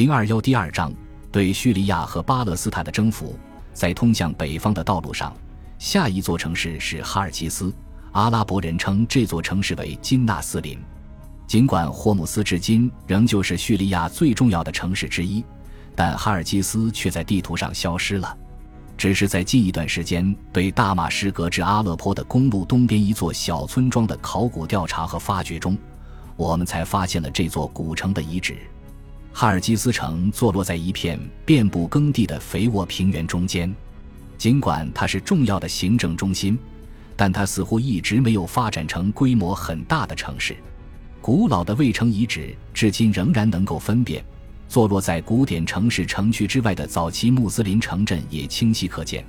零二幺第二章对叙利亚和巴勒斯坦的征服，在通向北方的道路上，下一座城市是哈尔基斯。阿拉伯人称这座城市为金纳斯林。尽管霍姆斯至今仍旧是叙利亚最重要的城市之一，但哈尔基斯却在地图上消失了。只是在近一段时间对大马士革至阿勒颇的公路东边一座小村庄的考古调查和发掘中，我们才发现了这座古城的遗址。哈尔基斯城坐落在一片遍布耕地的肥沃平原中间，尽管它是重要的行政中心，但它似乎一直没有发展成规模很大的城市。古老的卫城遗址至今仍然能够分辨，坐落在古典城市城区之外的早期穆斯林城镇也清晰可见。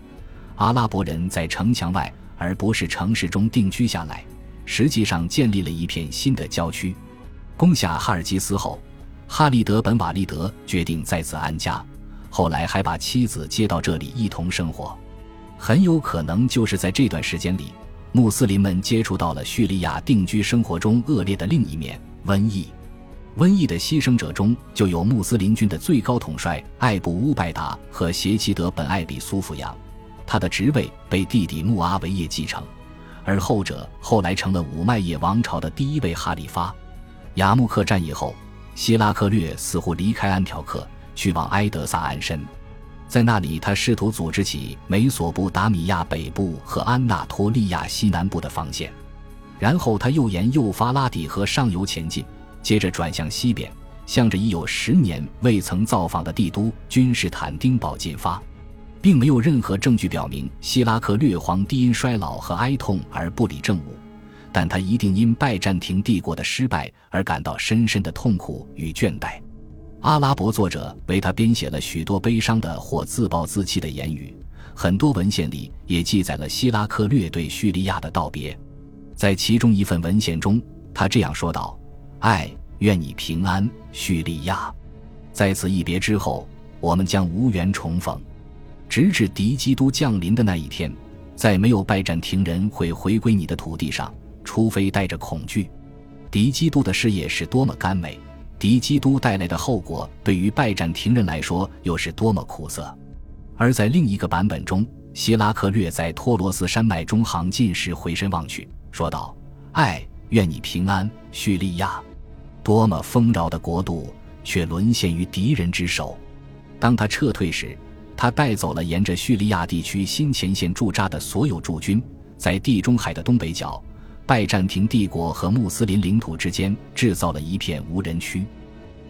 阿拉伯人在城墙外而不是城市中定居下来，实际上建立了一片新的郊区。攻下哈尔基斯后。哈利德本瓦利德决定在此安家，后来还把妻子接到这里一同生活。很有可能就是在这段时间里，穆斯林们接触到了叙利亚定居生活中恶劣的另一面——瘟疫。瘟疫的牺牲者中就有穆斯林军的最高统帅艾布乌拜达和携妻德本艾比苏富扬，他的职位被弟弟穆阿维叶继承，而后者后来成了五麦叶王朝的第一位哈里发。雅木克战役后。希拉克略似乎离开安条克，去往埃德萨安身，在那里，他试图组织起美索不达米亚北部和安纳托利亚西南部的防线，然后他又沿幼发拉底河上游前进，接着转向西边，向着已有十年未曾造访的帝都君士坦丁堡进发，并没有任何证据表明希拉克略皇帝因衰老和哀痛而不理政务。但他一定因拜占庭帝国的失败而感到深深的痛苦与倦怠。阿拉伯作者为他编写了许多悲伤的或自暴自弃的言语，很多文献里也记载了希拉克略对叙利亚的道别。在其中一份文献中，他这样说道：“爱，愿你平安，叙利亚。在此一别之后，我们将无缘重逢，直至敌基督降临的那一天，在没有拜占庭人会回归你的土地上。”除非带着恐惧，敌基督的事业是多么甘美，敌基督带来的后果对于拜占庭人来说又是多么苦涩。而在另一个版本中，希拉克略在托罗斯山脉中行进时回身望去，说道：“爱，愿你平安，叙利亚。多么丰饶的国度，却沦陷于敌人之手。当他撤退时，他带走了沿着叙利亚地区新前线驻扎的所有驻军，在地中海的东北角。”拜占庭帝国和穆斯林领土之间制造了一片无人区。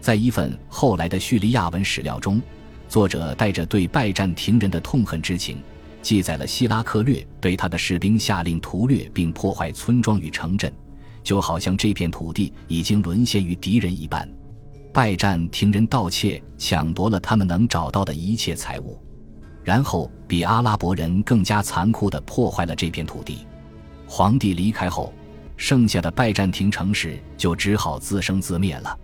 在一份后来的叙利亚文史料中，作者带着对拜占庭人的痛恨之情，记载了希拉克略对他的士兵下令屠掠并破坏村庄与城镇，就好像这片土地已经沦陷于敌人一般。拜占庭人盗窃、抢夺了他们能找到的一切财物，然后比阿拉伯人更加残酷地破坏了这片土地。皇帝离开后，剩下的拜占庭城市就只好自生自灭了。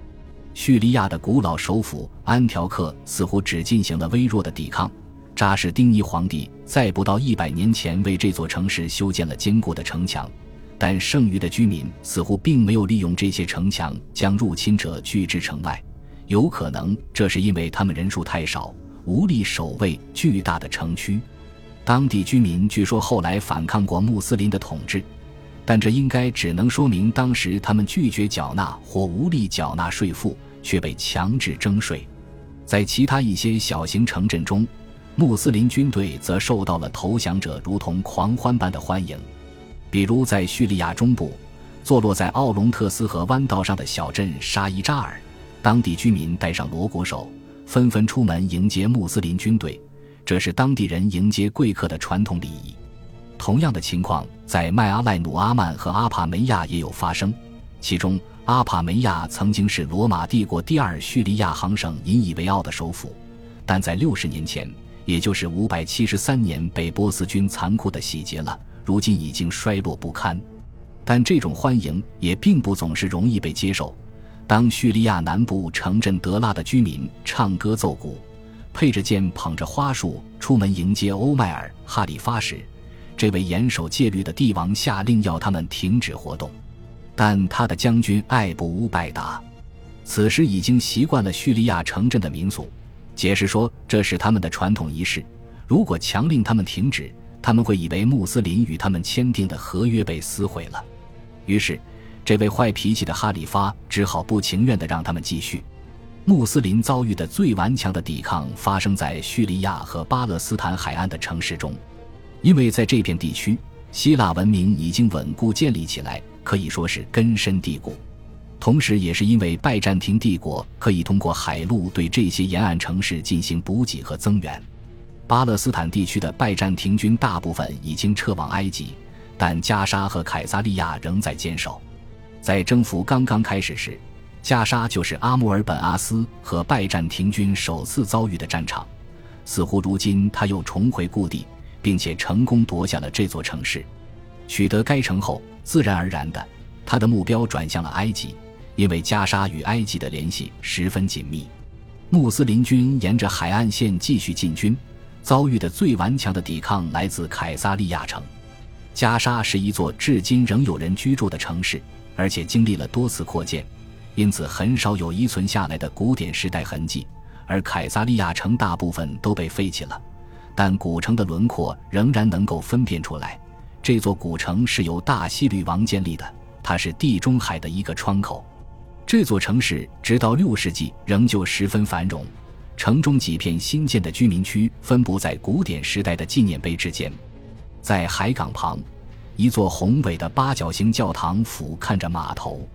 叙利亚的古老首府安条克似乎只进行了微弱的抵抗。扎什丁尼皇帝在不到一百年前为这座城市修建了坚固的城墙，但剩余的居民似乎并没有利用这些城墙将入侵者拒之城外。有可能这是因为他们人数太少，无力守卫巨大的城区。当地居民据说后来反抗过穆斯林的统治，但这应该只能说明当时他们拒绝缴纳或无力缴纳税赋，却被强制征税。在其他一些小型城镇中，穆斯林军队则受到了投降者如同狂欢般的欢迎。比如在叙利亚中部，坐落在奥隆特斯河弯道上的小镇沙伊扎尔，当地居民带上锣鼓手，纷纷出门迎接穆斯林军队。这是当地人迎接贵客的传统礼仪。同样的情况在麦阿赖努阿曼和阿帕梅亚也有发生。其中，阿帕梅亚曾经是罗马帝国第二叙利亚行省引以为傲的首府，但在六十年前，也就是五百七十三年，被波斯军残酷地洗劫了，如今已经衰落不堪。但这种欢迎也并不总是容易被接受。当叙利亚南部城镇德拉的居民唱歌奏鼓。配着剑，捧着花束出门迎接欧迈尔·哈里发时，这位严守戒律的帝王下令要他们停止活动。但他的将军艾布乌拜达此时已经习惯了叙利亚城镇的民俗，解释说这是他们的传统仪式。如果强令他们停止，他们会以为穆斯林与他们签订的合约被撕毁了。于是，这位坏脾气的哈里发只好不情愿地让他们继续。穆斯林遭遇的最顽强的抵抗发生在叙利亚和巴勒斯坦海岸的城市中，因为在这片地区，希腊文明已经稳固建立起来，可以说是根深蒂固。同时，也是因为拜占庭帝国可以通过海路对这些沿岸城市进行补给和增援。巴勒斯坦地区的拜占庭军大部分已经撤往埃及，但加沙和凯撒利亚仍在坚守。在征服刚刚开始时。加沙就是阿穆尔本阿斯和拜占庭军首次遭遇的战场，似乎如今他又重回故地，并且成功夺下了这座城市。取得该城后，自然而然的，他的目标转向了埃及，因为加沙与埃及的联系十分紧密。穆斯林军沿着海岸线继续进军，遭遇的最顽强的抵抗来自凯撒利亚城。加沙是一座至今仍有人居住的城市，而且经历了多次扩建。因此，很少有遗存下来的古典时代痕迹，而凯撒利亚城大部分都被废弃了。但古城的轮廓仍然能够分辨出来。这座古城是由大西律王建立的，它是地中海的一个窗口。这座城市直到六世纪仍旧十分繁荣。城中几片新建的居民区分布在古典时代的纪念碑之间。在海港旁，一座宏伟的八角形教堂俯瞰着码头。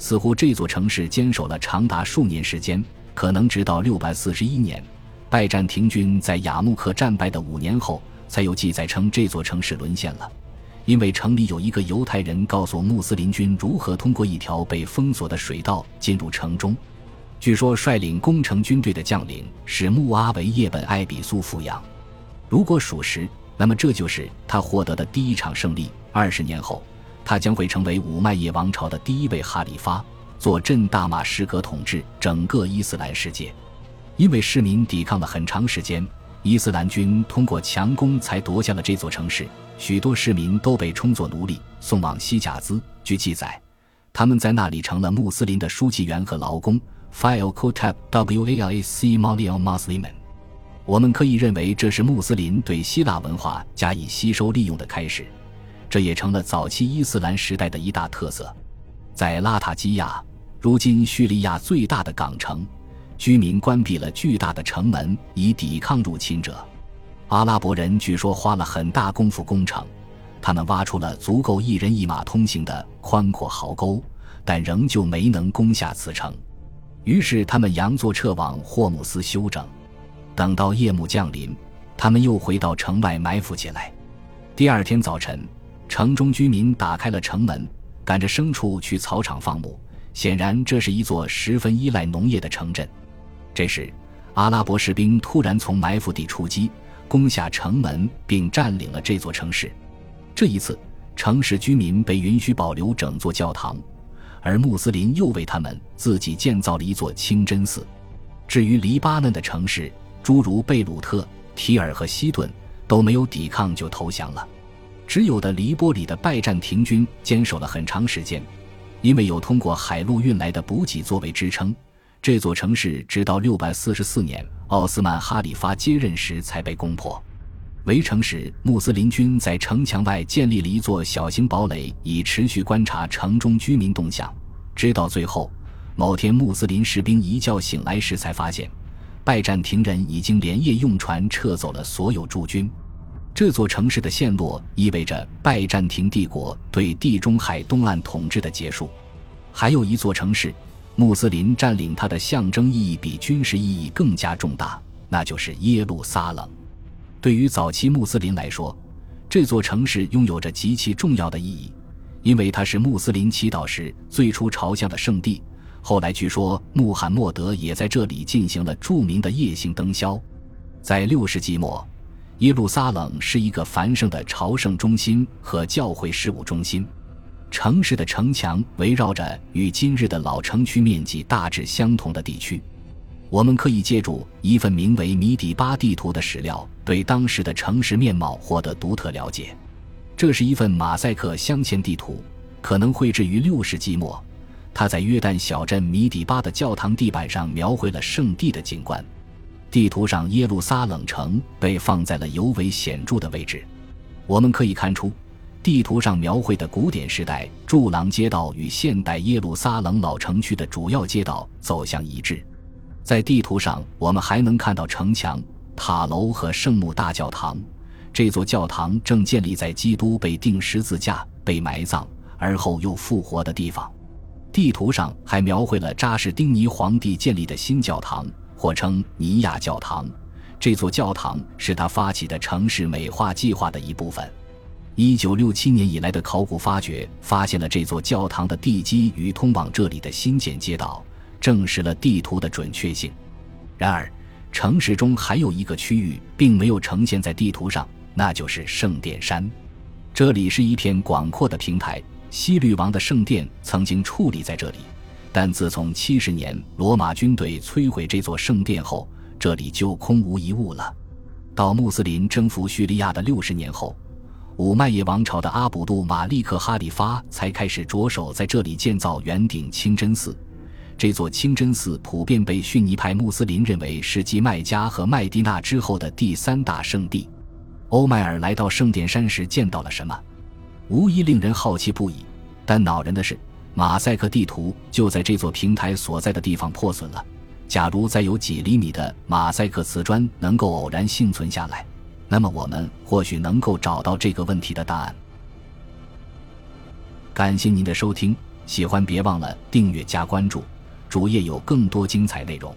似乎这座城市坚守了长达数年时间，可能直到六百四十一年，拜占庭军在雅木克战败的五年后，才有记载称这座城市沦陷了。因为城里有一个犹太人告诉穆斯林军如何通过一条被封锁的水道进入城中。据说率领攻城军队的将领是穆阿维叶本艾比苏抚养。如果属实，那么这就是他获得的第一场胜利。二十年后。他将会成为五麦叶王朝的第一位哈里发，坐镇大马士革统治整个伊斯兰世界。因为市民抵抗了很长时间，伊斯兰军通过强攻才夺下了这座城市。许多市民都被充作奴隶，送往西贾兹。据记载，他们在那里成了穆斯林的书记员和劳工。File Kotab Walac Malial Musliman。我们可以认为这是穆斯林对希腊文化加以吸收利用的开始。这也成了早期伊斯兰时代的一大特色。在拉塔基亚，如今叙利亚最大的港城，居民关闭了巨大的城门以抵抗入侵者。阿拉伯人据说花了很大功夫攻城，他们挖出了足够一人一马通行的宽阔壕沟，但仍旧没能攻下此城。于是他们佯作撤往霍姆斯休整。等到夜幕降临，他们又回到城外埋伏起来。第二天早晨。城中居民打开了城门，赶着牲畜去草场放牧。显然，这是一座十分依赖农业的城镇。这时，阿拉伯士兵突然从埋伏地出击，攻下城门，并占领了这座城市。这一次，城市居民被允许保留整座教堂，而穆斯林又为他们自己建造了一座清真寺。至于黎巴嫩的城市，诸如贝鲁特、提尔和西顿，都没有抵抗就投降了。只有的黎波里的拜占庭军坚守了很长时间，因为有通过海路运来的补给作为支撑，这座城市直到六百四十四年奥斯曼哈里发接任时才被攻破。围城时，穆斯林军在城墙外建立了一座小型堡垒，以持续观察城中居民动向。直到最后，某天穆斯林士兵一觉醒来时，才发现拜占庭人已经连夜用船撤走了所有驻军。这座城市的陷落意味着拜占庭帝国对地中海东岸统治的结束。还有一座城市，穆斯林占领它的象征意义比军事意义更加重大，那就是耶路撒冷。对于早期穆斯林来说，这座城市拥有着极其重要的意义，因为它是穆斯林祈祷时最初朝向的圣地。后来据说穆罕默德也在这里进行了著名的夜行灯宵。在六世纪末。耶路撒冷是一个繁盛的朝圣中心和教会事务中心，城市的城墙围绕着与今日的老城区面积大致相同的地区。我们可以借助一份名为《米底巴地图》的史料，对当时的城市面貌获得独特了解。这是一份马赛克镶嵌地图，可能绘制于六世纪末。他在约旦小镇米底巴的教堂地板上描绘了圣地的景观。地图上耶路撒冷城被放在了尤为显著的位置。我们可以看出，地图上描绘的古典时代柱廊街道与现代耶路撒冷老城区的主要街道走向一致。在地图上，我们还能看到城墙、塔楼和圣母大教堂。这座教堂正建立在基督被钉十字架、被埋葬而后又复活的地方。地图上还描绘了扎什丁尼皇帝建立的新教堂，或称尼亚教堂。这座教堂是他发起的城市美化计划的一部分。一九六七年以来的考古发掘发现了这座教堂的地基与通往这里的新建街道。证实了地图的准确性。然而，城市中还有一个区域并没有呈现在地图上，那就是圣殿山。这里是一片广阔的平台，西律王的圣殿曾经矗立在这里。但自从七十年罗马军队摧毁这座圣殿后，这里就空无一物了。到穆斯林征服叙利亚的六十年后，五麦叶王朝的阿卜杜马利克哈里发才开始着手在这里建造圆顶清真寺。这座清真寺普遍被逊尼派穆斯林认为是继麦加和麦地那之后的第三大圣地。欧迈尔来到圣殿山时见到了什么？无疑令人好奇不已。但恼人的是，马赛克地图就在这座平台所在的地方破损了。假如再有几厘米的马赛克瓷砖能够偶然幸存下来，那么我们或许能够找到这个问题的答案。感谢您的收听，喜欢别忘了订阅加关注。主页有更多精彩内容。